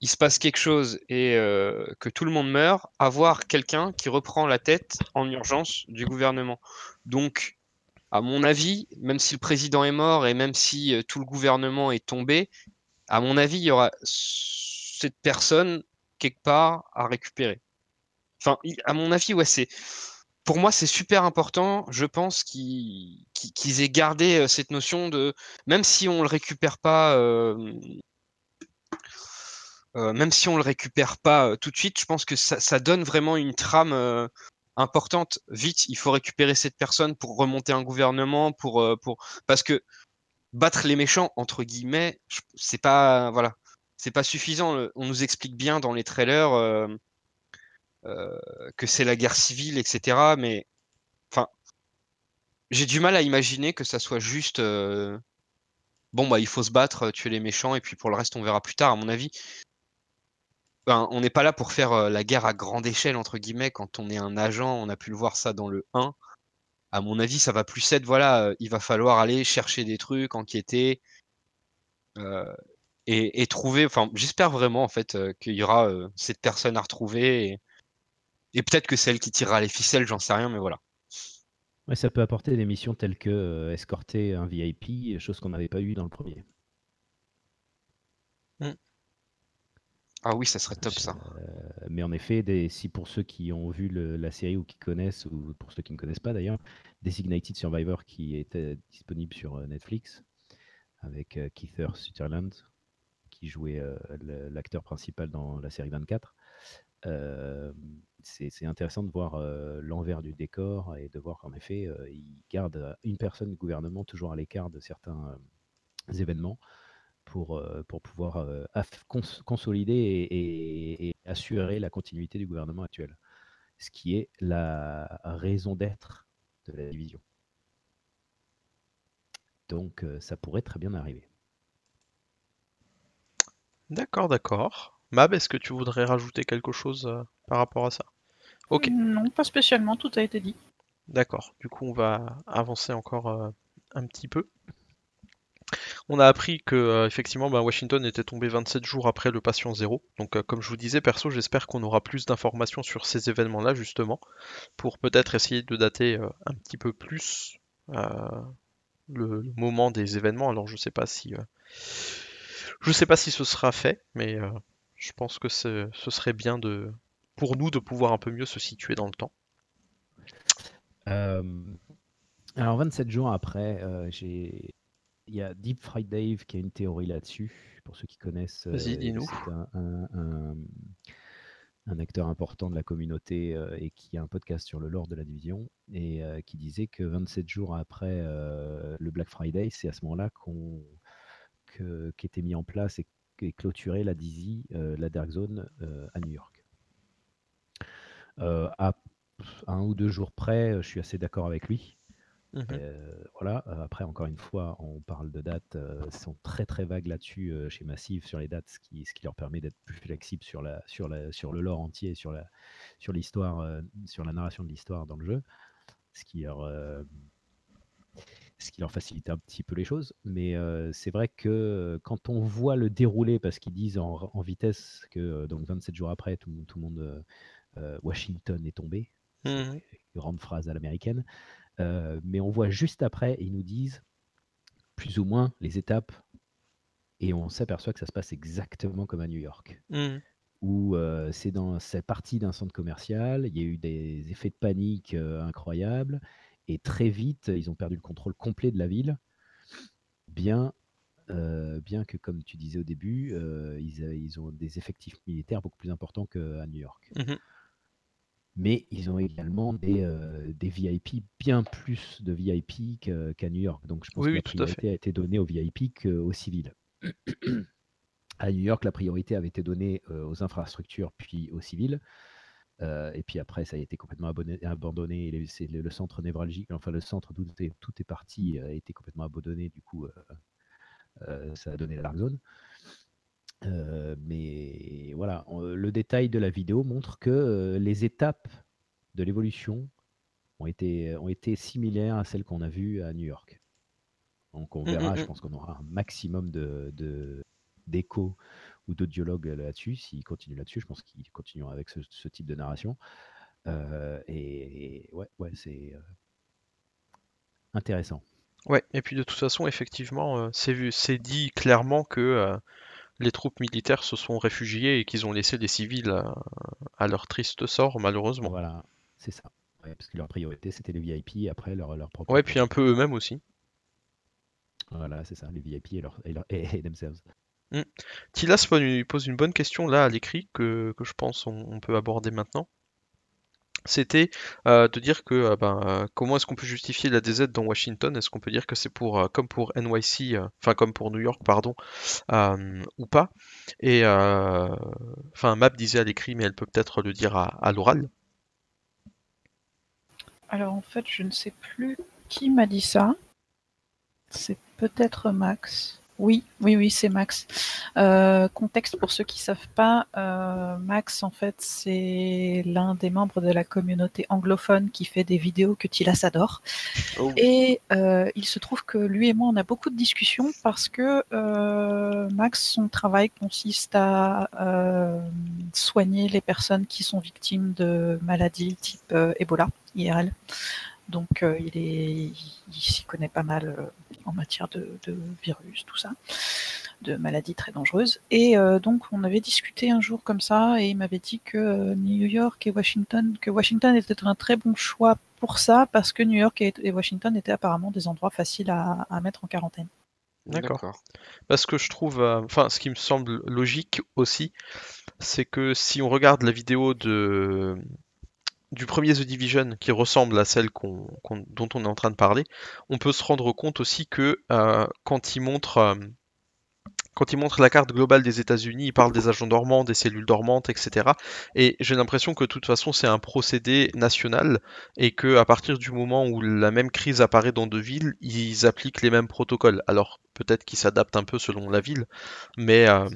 il se passe quelque chose et euh, que tout le monde meurt, avoir quelqu'un qui reprend la tête en urgence du gouvernement. Donc, à mon avis, même si le président est mort et même si euh, tout le gouvernement est tombé, à mon avis, il y aura cette personne quelque part à récupérer. Enfin, à mon avis, ouais, c'est pour moi, c'est super important. Je pense qu'ils aient gardé euh, cette notion de même si on le récupère pas, euh, même si on le récupère pas tout de suite, je pense que ça, donne vraiment une trame importante. Vite, il faut récupérer cette personne pour remonter un gouvernement, pour euh, parce que battre les méchants entre guillemets, c'est pas voilà, c'est pas suffisant. On nous explique bien dans les trailers. euh, euh, que c'est la guerre civile, etc. Mais enfin, j'ai du mal à imaginer que ça soit juste bon bah il faut se battre, tuer les méchants et puis pour le reste on verra plus tard. À mon avis, ben, on n'est pas là pour faire euh, la guerre à grande échelle, entre guillemets, quand on est un agent, on a pu le voir ça dans le 1. À mon avis, ça va plus être, voilà, euh, il va falloir aller chercher des trucs, enquêter, euh, et, et trouver, enfin, j'espère vraiment, en fait, euh, qu'il y aura euh, cette personne à retrouver, et, et peut-être que c'est elle qui tirera les ficelles, j'en sais rien, mais voilà. Ouais, ça peut apporter des missions telles que euh, escorter un VIP, chose qu'on n'avait pas eu dans le premier. Ah oui, ça serait top, ça. Euh, mais en effet, des, si pour ceux qui ont vu le- la série ou qui connaissent, ou pour ceux qui ne connaissent pas d'ailleurs, Designated Survivor qui était disponible sur euh, Netflix avec euh, Keith Sutherland qui jouait euh, l'acteur principal dans la série 24. Euh, c'est intéressant de voir l'envers du décor et de voir qu'en effet, il garde une personne du gouvernement toujours à l'écart de certains événements pour, euh, pour pouvoir euh, cons- consolider et, et- et assurer la continuité du gouvernement actuel, ce qui est la raison d'être de la division. Donc euh, ça pourrait très bien arriver. D'accord, d'accord. Mab, est-ce que tu voudrais rajouter quelque chose par rapport à ça? Ok, Non, pas spécialement, tout a été dit. d'accord. Du coup, on va avancer encore un petit peu. On a appris que euh, effectivement, bah, Washington était tombé 27 jours après le patient zéro. Donc, euh, comme je vous disais, perso, j'espère qu'on aura plus d'informations sur ces événements-là, justement, pour peut-être essayer de dater euh, un petit peu plus le, moment des événements. Alors, je sais pas si, je sais pas si ce sera fait, mais je pense que ce serait bien de, pour nous, de pouvoir un peu mieux se situer dans le temps. Alors 27 jours après, j'ai il y a Deep Fried Dave qui a une théorie là-dessus. Pour ceux qui connaissent, Vas-y, euh, dis-nous. c'est un, un- un- un acteur important de la communauté euh, et qui a un podcast sur le lore de la division et euh, qui disait que 27 jours après euh, le Black Friday, c'est à ce moment-là qu'on qu'était mis en place et, et clôturé la euh, la Dark Zone à New York. À un ou deux jours près, je suis assez d'accord avec lui. Mhm. Euh, voilà. Euh, après, encore une fois, on parle de dates, euh, sont très très vagues là-dessus euh, chez Massive sur les dates, ce qui, ce qui leur permet d'être plus flexible sur, la, sur, la, sur le lore entier, sur la, sur l'histoire, sur la narration de l'histoire dans le jeu, ce qui leur, ce qui leur facilite un petit peu les choses. Mais c'est vrai que quand on voit le déroulé, parce qu'ils disent en, en vitesse que donc 27 jours après, tout, tout le monde, Washington est tombé, Mhm. grande phrase à l'américaine. Euh, mais on voit juste après, ils nous disent plus ou moins les étapes, et on s'aperçoit que ça se passe exactement comme à New York, Mhm. où euh, c'est dans c'est parti d'un centre commercial, il y a eu des effets de panique euh, incroyables, et très vite, ils ont perdu le contrôle complet de la ville, bien, bien que, comme tu disais au début, ils, ils ont des effectifs militaires beaucoup plus importants qu'à New York Mhm. Mais ils ont également des, euh, des VIP, bien plus de VIP qu'à New York. Donc je pense Oui, que la tout priorité a été donnée aux VIP qu'aux civils. à New York, la priorité avait été donnée euh, aux infrastructures puis aux civils. Euh, et puis après, ça a été complètement abonné- abandonné. et les- C'est le, le centre névralgique, enfin le centre d'où est- tout est parti, a été complètement abandonné. Du coup, ça a donné la dark zone. Euh, mais voilà, on- le détail de la vidéo montre que euh, les étapes de l'évolution ont été, ont été similaires à celles qu'on a vues à New York. Donc on Mm, verra, mm, je mm. pense qu'on aura un maximum de, d'échos ou de dialogues là-dessus. S'ils continuent là-dessus, je pense qu'ils continueront avec ce, ce type de narration. Euh, et, et ouais, ouais, c'est euh, intéressant. Ouais, et puis de toute façon, effectivement, euh, c'est dit clairement que euh, les troupes militaires se sont réfugiées et qu'ils ont laissé les civils à, à leur triste sort, malheureusement. Voilà, c'est ça. Ouais, parce que leur priorité, c'était les VIP, après leur, leur propre. Ouais, puis un peu eux-mêmes aussi. Voilà, c'est ça, les VIP et, leur, et, leur- et- et themselves. Tilas pose une- pose une bonne question là à l'écrit que, que je pense on, on peut aborder maintenant. C'était euh, de dire que euh, ben, euh, comment est-ce qu'on peut justifier la DZ dans Washington? Est-ce qu'on peut dire que c'est pour comme pour NYC, enfin comme pour New York, pardon, ou pas? Et enfin Map disait à l'écrit, mais elle peut peut-être le dire à l'oral. Alors en fait, je ne sais plus qui m'a dit ça. C'est peut-être Max Oui, oui, oui, c'est Max. Euh, contexte pour ceux qui savent pas, euh, Max, en fait, c'est l'un des membres de la communauté anglophone qui fait des vidéos que Tilas adore. Oh. Et euh, il se trouve que lui et moi, on a beaucoup de discussions parce que euh, Max, son travail consiste à euh, soigner les personnes qui sont victimes de maladies type Ebola, IRL. Donc euh, il est, il s'y connaît pas mal euh, en matière de, de virus, tout ça, de maladies très dangereuses. Et euh, donc on avait discuté un jour comme ça, et il m'avait dit que New York et Washington, que Washington était un très bon choix pour ça, parce que New York et, et Washington étaient apparemment des endroits faciles à, à mettre en quarantaine. D'accord. Parce que je trouve, euh, enfin, ce qui me semble logique aussi, c'est que si on regarde la vidéo de du premier The Division qui ressemble à celle dont on est en train de parler, on peut se rendre compte aussi que euh, quand il montre euh, quand il montre la carte globale des États-Unis, il parle des agents dormants, des cellules dormantes, etc. Et j'ai l'impression que de toute façon c'est un procédé national et que à partir du moment où la même crise apparaît dans deux villes, ils appliquent les mêmes protocoles. Alors peut-être qu'ils s'adaptent un peu selon la ville, mais euh,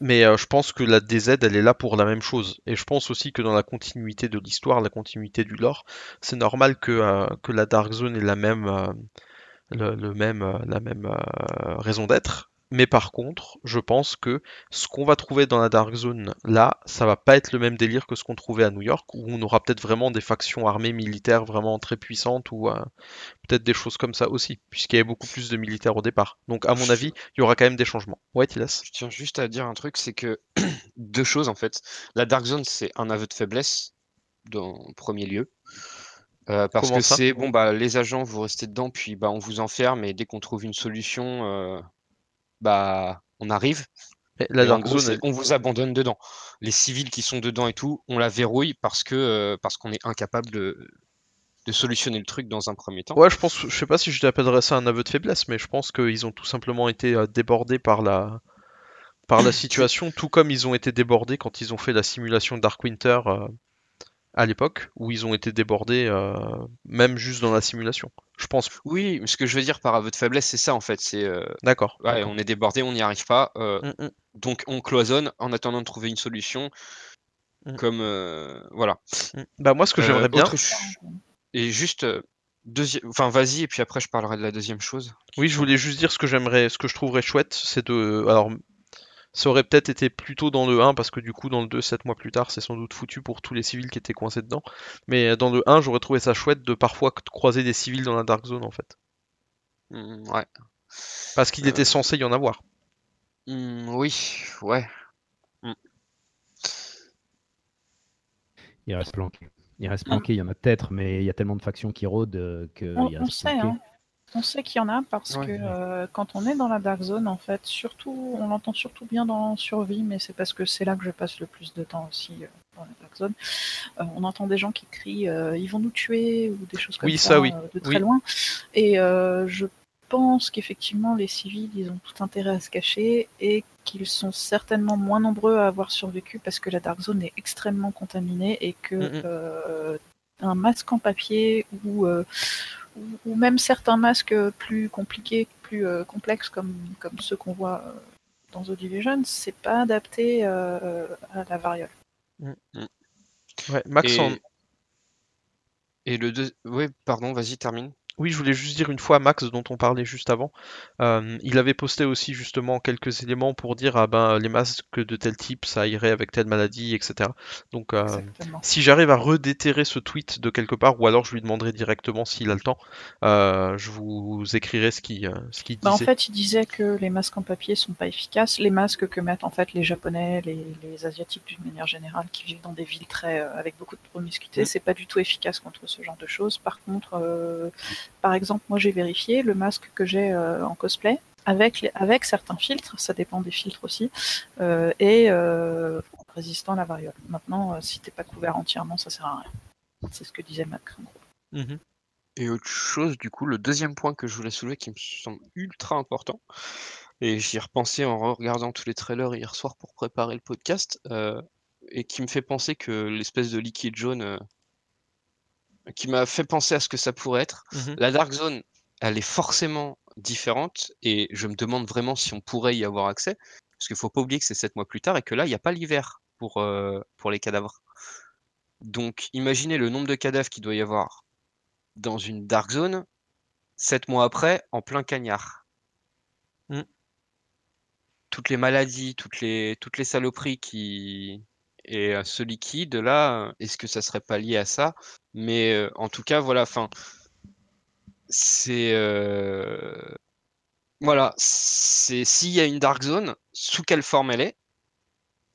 mais euh, je pense que la DZ, elle est là pour la même chose. Et je pense aussi que dans la continuité de l'histoire, la continuité du lore, c'est normal que, euh, que la Dark Zone ait la même, le, le même, la même euh, raison d'être. Mais par contre, je pense que ce qu'on va trouver dans la Dark Zone là, ça va pas être le même délire que ce qu'on trouvait à New York, où on aura peut-être vraiment des factions armées militaires vraiment très puissantes, ou euh, peut-être des choses comme ça aussi, puisqu'il y avait beaucoup plus de militaires au départ. Donc à mon avis, il y aura quand même des changements. Ouais, Tilas Je tiens juste à dire un truc, c'est que *clears throat* deux choses en fait. La Dark Zone, c'est un aveu de faiblesse dans en premier lieu. Euh, parce Comment que c'est bon bah les agents vous restez dedans puis bah on vous enferme et dès qu'on trouve une solution euh, bah on arrive Mais La et en Dark gros, Zone, c'est- elle- on vous abandonne dedans. Les civils qui sont dedans et tout, on la verrouille parce que euh, parce qu'on est incapable de, de solutionner le truc dans un premier temps. Ouais, je pense, je sais pas si je l'appellerais ça un aveu de faiblesse, mais je pense qu'ils ont tout simplement été euh, débordés par la, par la situation, tout comme ils ont été débordés quand ils ont fait la simulation Dark Winter euh, à l'époque, où ils ont été débordés euh, même juste dans la simulation. Je pense. Oui, mais ce que je veux dire par aveu de faiblesse, c'est ça en fait. C'est euh, D'accord. ouais, on est débordé, on n'y arrive pas. euh, Mm, mm, donc on cloisonne en attendant de trouver une solution. Mm. Comme voilà. Bah moi, ce que j'aimerais bien, autre Et juste deuxième, enfin vas-y et puis après je parlerai de la deuxième chose. oui, je voulais juste dire ce que j'aimerais, ce que je trouverais chouette, c'est de, alors. Ça aurait peut-être été plutôt dans le 1 parce que du coup dans le 2, 7 mois plus tard, c'est sans doute foutu pour tous les civils qui étaient coincés dedans. Mais dans le 1, j'aurais trouvé ça chouette de parfois croiser des civils dans la Dark Zone en fait. Mm, ouais. Parce qu'il Euh. était censé y en avoir. Mm, oui, ouais. Il reste planqué. Il reste planqué, il y en a peut-être, mais il y a tellement de factions qui rôdent euh, que On, il on reste sait, planqué. hein. On sait qu'il y en a parce Ouais. que euh, quand on est dans la Dark Zone, en fait, surtout, on l'entend surtout bien dans Survie, mais c'est parce que c'est là que je passe le plus de temps aussi euh, dans la Dark Zone. Euh, on entend des gens qui crient ils vont nous tuer ou des choses comme Oui, ça, ça, oui. de très Oui. loin. Et je pense qu'effectivement les civils ils ont tout intérêt à se cacher et qu'ils sont certainement moins nombreux à avoir survécu parce que la Dark Zone est extrêmement contaminée et que un masque en papier ou ou, ou même certains masques plus compliqués, plus euh, complexes comme, comme ceux qu'on voit euh, dans The Division, c'est pas adapté euh, à la variole. Ouais, Max, Et, en- et le deux, ouais, pardon, vas-y termine. Oui, je voulais juste dire une fois, Max, dont on parlait juste avant, euh, il avait posté aussi justement quelques éléments pour dire ah ben les masques de tel type, ça irait avec telle maladie, etc. Donc euh, si j'arrive à redéterrer ce tweet de quelque part, ou alors je lui demanderai directement s'il a le temps, euh, je vous écrirai ce qu'il ce Bah, en disait. fait, il disait que les masques en papier sont pas efficaces. Les masques que mettent en fait les Japonais, les, les Asiatiques d'une manière générale, qui vivent dans des villes très avec beaucoup de promiscuité, Mm. c'est pas du tout efficace contre ce genre de choses. Par contre, par exemple, moi j'ai vérifié le masque que j'ai euh, en cosplay avec les- avec certains filtres, ça dépend des filtres aussi, euh, et euh, résistant à la variole. Maintenant, euh, si t'es pas couvert entièrement, ça sert à rien. C'est ce que disait Mac. en gros. Mhm. Et autre chose, du coup, le deuxième point que je voulais soulever qui me semble ultra important, et j'y ai repensé en regardant tous les trailers hier soir pour préparer le podcast, euh, et qui me fait penser que l'espèce de liquide jaune, euh, qui m'a fait penser à ce que ça pourrait être, Mhm. la Dark Zone, elle est forcément différentes et je me demande vraiment si on pourrait y avoir accès. Parce qu'il faut pas oublier que c'est 7 mois plus tard et que là, il n'y a pas l'hiver pour, euh, pour les cadavres. Donc imaginez le nombre de cadavres qu'il doit y avoir dans une dark zone, 7 mois après, en plein cagnard. Mm. Toutes les maladies, toutes les, toutes les saloperies qui. Et ce liquide là, est-ce que ça serait pas lié à ça? Mais euh, en tout cas, voilà, enfin. C'est. euh, Voilà, c'est s'il y a une dark zone, sous quelle forme elle est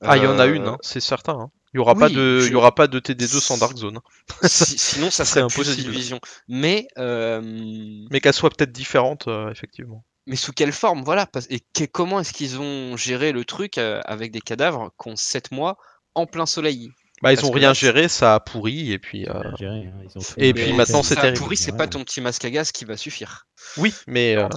Ah, il y en a une, Euh, hein, c'est certain. hein. Il y aura pas de, il je- y aura pas de TD2 sans Dark Zone. *laughs* si- sinon, ça *laughs* serait impossible. Division. Mais, Mais qu'elle soit peut-être différente, effectivement. mais sous quelle forme Voilà. Et que- comment est-ce qu'ils ont géré le truc avec des cadavres qui ont 7 mois en plein soleil? Bah, ils Parce ont rien là, géré, ça a pourri, et puis. euh, géré, hein, ils ont fait Et puis maintenant, c'est ça terrible. pourri, c'est Ouais, pas ouais. ton petit masque à gaz qui va suffire. Oui, mais euh,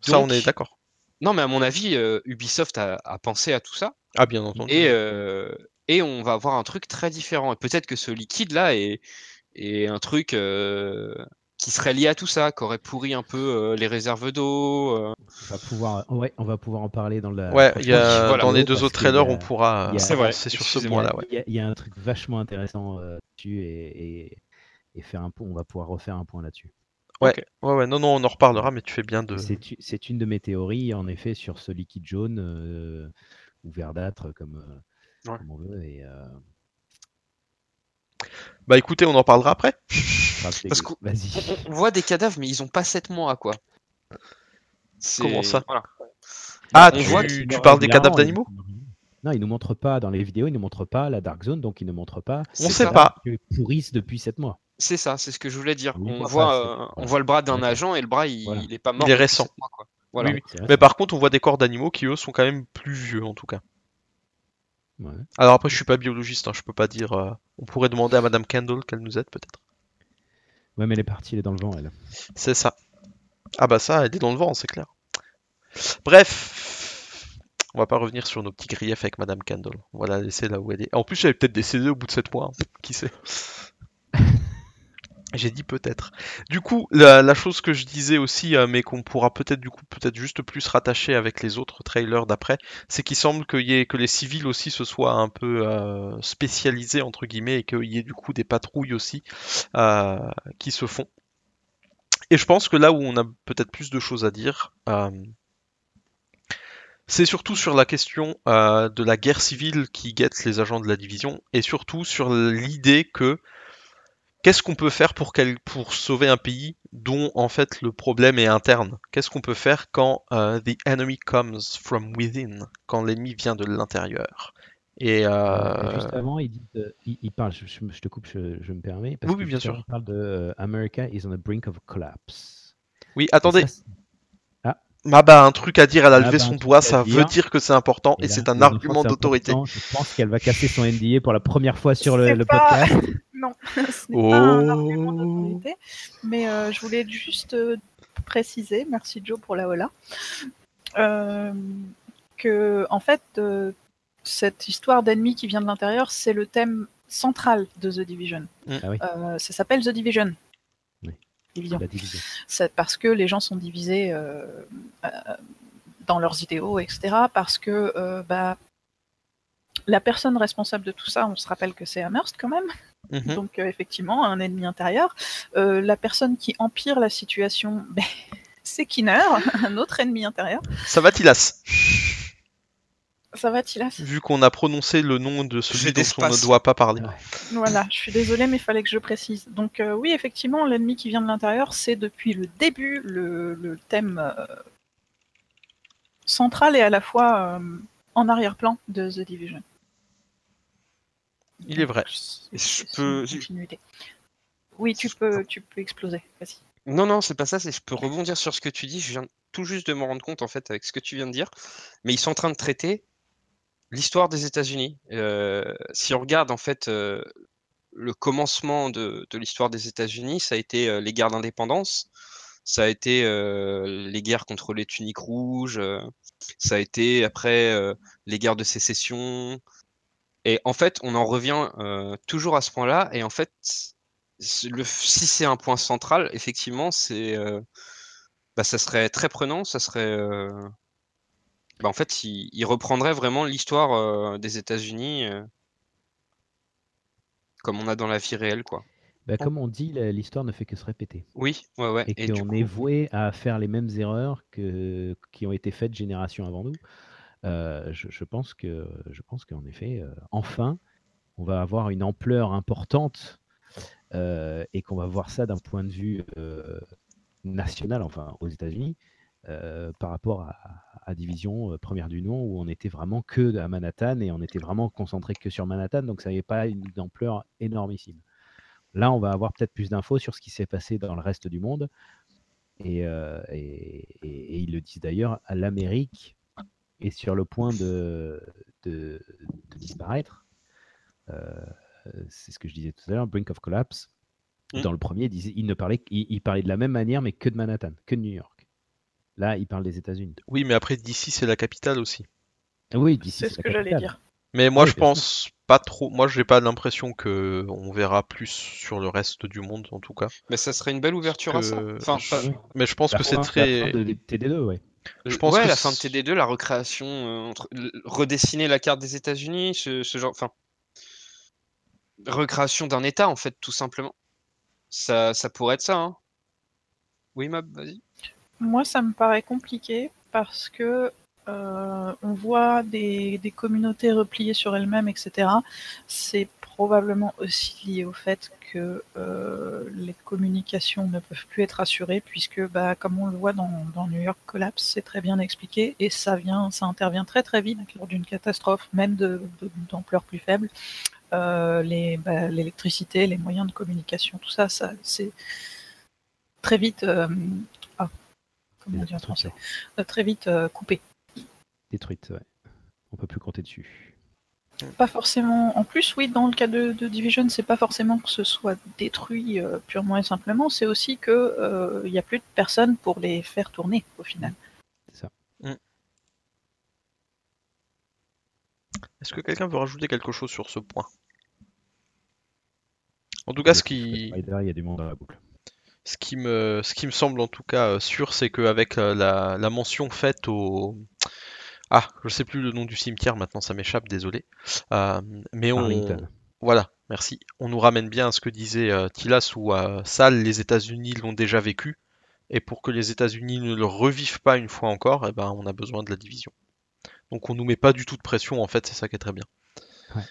ça, on est d'accord. Non, mais à mon avis, euh, Ubisoft a, a pensé à tout ça. Ah, bien entendu. Et, euh, et on va avoir un truc très différent. Et peut-être que ce liquide-là est, est un truc euh, qui serait lié à tout ça, qui aurait pourri un peu euh, les réserves d'eau. euh. On va pouvoir, ouais, on va pouvoir en parler dans la. Ouais, y a, Voilà. dans les deux autres y a- trailers, on pourra il y a- euh, C'est vrai, avancer sur ce point-là. Ouais. Il y, a, il y a un truc vachement intéressant euh, dessus et, et, et faire un point, on va pouvoir refaire un point là-dessus. Ouais. Ouais, ouais, non, non, on en reparlera, mais tu fais bien de. C'est C'est une de mes théories, en effet, sur ce liquide jaune euh, ou verdâtre, comme, Ouais. comme on veut. Et, euh, Bah écoutez, on en parlera après. *laughs* Parce qu'on-. On, voit des cadavres, mais ils ont pas 7 mois, quoi. Comment ça voilà. Ah, on tu, voit tu parles des cadavres ils- d'animaux Non, ils nous montrent pas dans les vidéos, ils nous montrent pas la Dark Zone, donc ils ne montrent pas On C'est sait ça. pas. qu'ils pourrissent depuis 7 mois. C'est ça, c'est ce que je voulais dire. On, voit, euh, on voit le bras d'un agent et le bras, il, Voilà. il est pas mort. Il est récent. sept mois, quoi. Voilà. Oui, oui. C'est vrai, Mais par contre, on voit des corps d'animaux qui, eux, sont quand même plus vieux, en tout cas. Ouais. Alors après, je suis pas biologiste, hein, je peux pas dire. euh, On pourrait demander à Madame Kendall qu'elle nous aide, peut-être. Ouais, mais elle est partie, elle est dans le vent, elle. C'est ça. Ah bah ça, elle est dans le vent, c'est clair. Bref, on va pas revenir sur nos petits griefs avec Madame Kendall. On va la laisser là où elle est. En plus, elle est peut-être décédée au bout de 7 mois. hein. Qui sait J'ai dit peut-être. Du coup, la, chose que je disais aussi, euh, mais qu'on pourra peut-être du coup peut-être juste plus rattacher avec les autres trailers d'après, c'est qu'il semble y ait, que les civils aussi se soient un peu euh, spécialisés entre guillemets et qu'il y ait du coup des patrouilles aussi euh, qui se font. Et je pense que là où on a peut-être plus de choses à dire, c'est surtout sur la question de la guerre civile qui guette les agents de la division, et surtout sur l'idée que qu'est-ce qu'on peut faire pour, quel- pour sauver un pays dont en fait le problème est interne? Qu'est-ce qu'on peut faire quand euh, the enemy comes from within, quand l'ennemi vient de l'intérieur? Et Euh, euh, Juste avant, il, dit, euh, il, il parle, je, je- je te coupe, je, je me permets. Parce Oui, que oui, bien sûr. Il parle de euh, America is on the brink of collapse. oui, attendez, ça, c'est- Maba a un truc à dire, elle a levé Maba a son doigt, ça dire. veut dire que c'est important et, c'est un argument d'autorité. Je pense qu'elle va casser son NDA pour la première fois sur le, le pas- podcast. *laughs* Non, *laughs* ce n'est pas un argument d'autorité. Mais euh, je voulais juste euh, préciser, merci Joe pour la hola, euh, que en fait, euh, cette histoire d'ennemi qui vient de l'intérieur, c'est le thème central de The Division. Ah oui. Euh, ça s'appelle The Division. Oui. Division. C'est parce que les gens sont divisés euh, euh, dans leurs idéaux, etc. Parce que euh, bah, la personne responsable de tout ça, on se rappelle que c'est Amherst quand même. Mhm. Donc euh, effectivement, un ennemi intérieur. Euh, la personne qui empire la situation, *laughs* ben, c'est Kinner, *laughs* un autre ennemi intérieur. Ça va, Tilas? Ça va, Tilas? Vu qu'on a prononcé le nom de celui dont on ne doit pas parler. Ouais. Voilà, je suis désolée, mais il fallait que je précise. Donc euh, oui, effectivement, l'ennemi qui vient de l'intérieur, c'est depuis le début le, le thème euh, central et à la fois euh, en arrière-plan de The Division. Il est vrai. Je peux-. Oui, tu peux, tu peux exploser. Vas-y. Non, non, c'est pas ça, c'est je peux rebondir sur ce que tu dis. Je viens tout juste de me rendre compte en fait avec ce que tu viens de dire. Mais ils sont en train de traiter l'histoire des États-Unis. Euh, si on regarde en fait euh, le commencement de, de l'histoire des États-Unis, ça a été euh, les guerres d'indépendance, ça a été euh, les guerres contre les tuniques rouges, euh, ça a été après euh, les guerres de sécession. Et en fait, on en revient euh, toujours à ce point-là. Et en fait, le, si c'est un point central, effectivement, c'est euh, bah, ça serait très prenant. Ça serait. euh, Bah, en fait, il, il reprendrait vraiment l'histoire des États-Unis comme on a dans la vie réelle, quoi. Bah, comme on dit, l'histoire ne fait que se répéter. Oui, ouais, ouais. Et Et qu'on coup, est voué à faire les mêmes erreurs que, qui ont été faites génération avant nous. Euh, je, pense que, je qu'en effet, euh, enfin, on va avoir une ampleur importante euh, et qu'on va voir ça d'un point de vue national, enfin aux États-Unis, par rapport à, Division euh, première du nom où on était vraiment que à Manhattan et on était vraiment concentré que sur Manhattan, donc ça n'avait pas une ampleur énormissime. Là, on va avoir peut-être plus d'infos sur ce qui s'est passé dans le reste du monde. Et ils le disent d'ailleurs, à l'Amérique est sur le point de, de- de disparaître. Euh, c'est ce que je disais tout à l'heure, brink of collapse. Mm. Dans le premier, il, disait- il ne parlait, il, il parlait de la même manière, mais que de Manhattan, que de New York. Là, il parle des États-Unis. Oui, mais après, d'ici, c'est la capitale aussi. Oui, d'ici. C'est ce la que j'allais capitale. dire. Mais moi, Oui, je pense pas trop. Moi, j'ai pas l'impression que on verra plus sur le reste du monde, en tout cas. mais ça serait une belle ouverture à ça. que- Enfin, je- pas- Oui. Mais je pense La que c'est très. La fin de TD2, ouais. Je pense ouais, que la fin de c'est- TD2, la recréation, euh, entre- redessiner la carte des États-Unis, ce, ce genre, enfin, recréation d'un État en fait, tout simplement. Ça, ça pourrait être ça. Hein. Oui, Mab, vas-y. Moi, ça me paraît compliqué parce que euh, on voit des, des communautés repliées sur elles-mêmes, etc. C'est probablement aussi lié au fait que euh, les communications ne peuvent plus être assurées, puisque, bah, comme on le voit dans, dans New York Collapse, c'est très bien expliqué et ça vient, ça intervient très très vite lors d'une catastrophe, même de- de- d'ampleur plus faible. Euh, les- bah, L'électricité, les moyens de communication, tout ça, ça c'est très vite. ah, comment on dit en français? Très vite coupé. Détruite, ouais. On peut plus compter dessus. Pas forcément. En plus, oui, dans le cas de, de Division, c'est pas forcément que ce soit détruit euh, purement et simplement, c'est aussi que euh, il y a plus de personnes pour les faire tourner au final. C'est ça. Est-ce que quelqu'un veut rajouter quelque chose sur ce point? En tout cas, ce qui, il y a du monde dans la boucle. ce qui me, ce qui me semble en tout cas euh, sûr, c'est qu'avec euh, la, la mention faite au, ah, je sais plus le nom du cimetière maintenant, ça m'échappe, désolé. Euh, mais on, Arlington. voilà, merci. On nous ramène bien à ce que disait euh, Tilas où à Salle, les États-Unis l'ont déjà vécu, et pour que les États-Unis ne le revivent pas une fois encore, eh ben, on a besoin de la division. Donc on nous met pas du tout de pression, en fait, c'est ça qui est très bien. Ouais.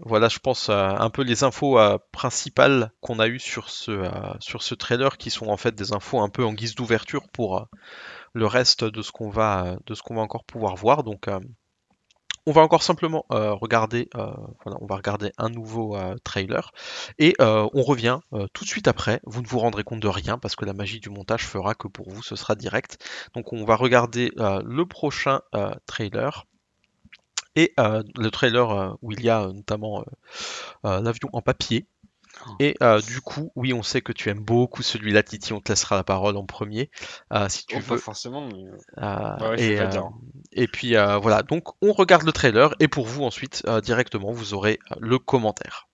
Voilà, je pense euh, un peu les infos euh, principales qu'on a eues sur ce, euh, sur ce trailer, qui sont en fait des infos un peu en guise d'ouverture pour le reste de ce qu'on va, encore pouvoir voir. Donc, on va encore simplement regarder, un nouveau trailer et on revient tout de suite après. Vous ne vous rendrez compte de rien parce que la magie du montage fera que pour vous ce sera direct. Donc, on va regarder le prochain trailer. Et euh, le trailer euh, où il y a euh, notamment l'avion en papier. Et euh, du coup, oui, on sait que tu aimes beaucoup celui-là, Titi. On te laissera la parole en premier, euh, si tu Oh, pas veux. forcément, mais... Euh, ouais, je et, dire. et puis voilà, donc on regarde le trailer et pour vous ensuite directement vous aurez le commentaire.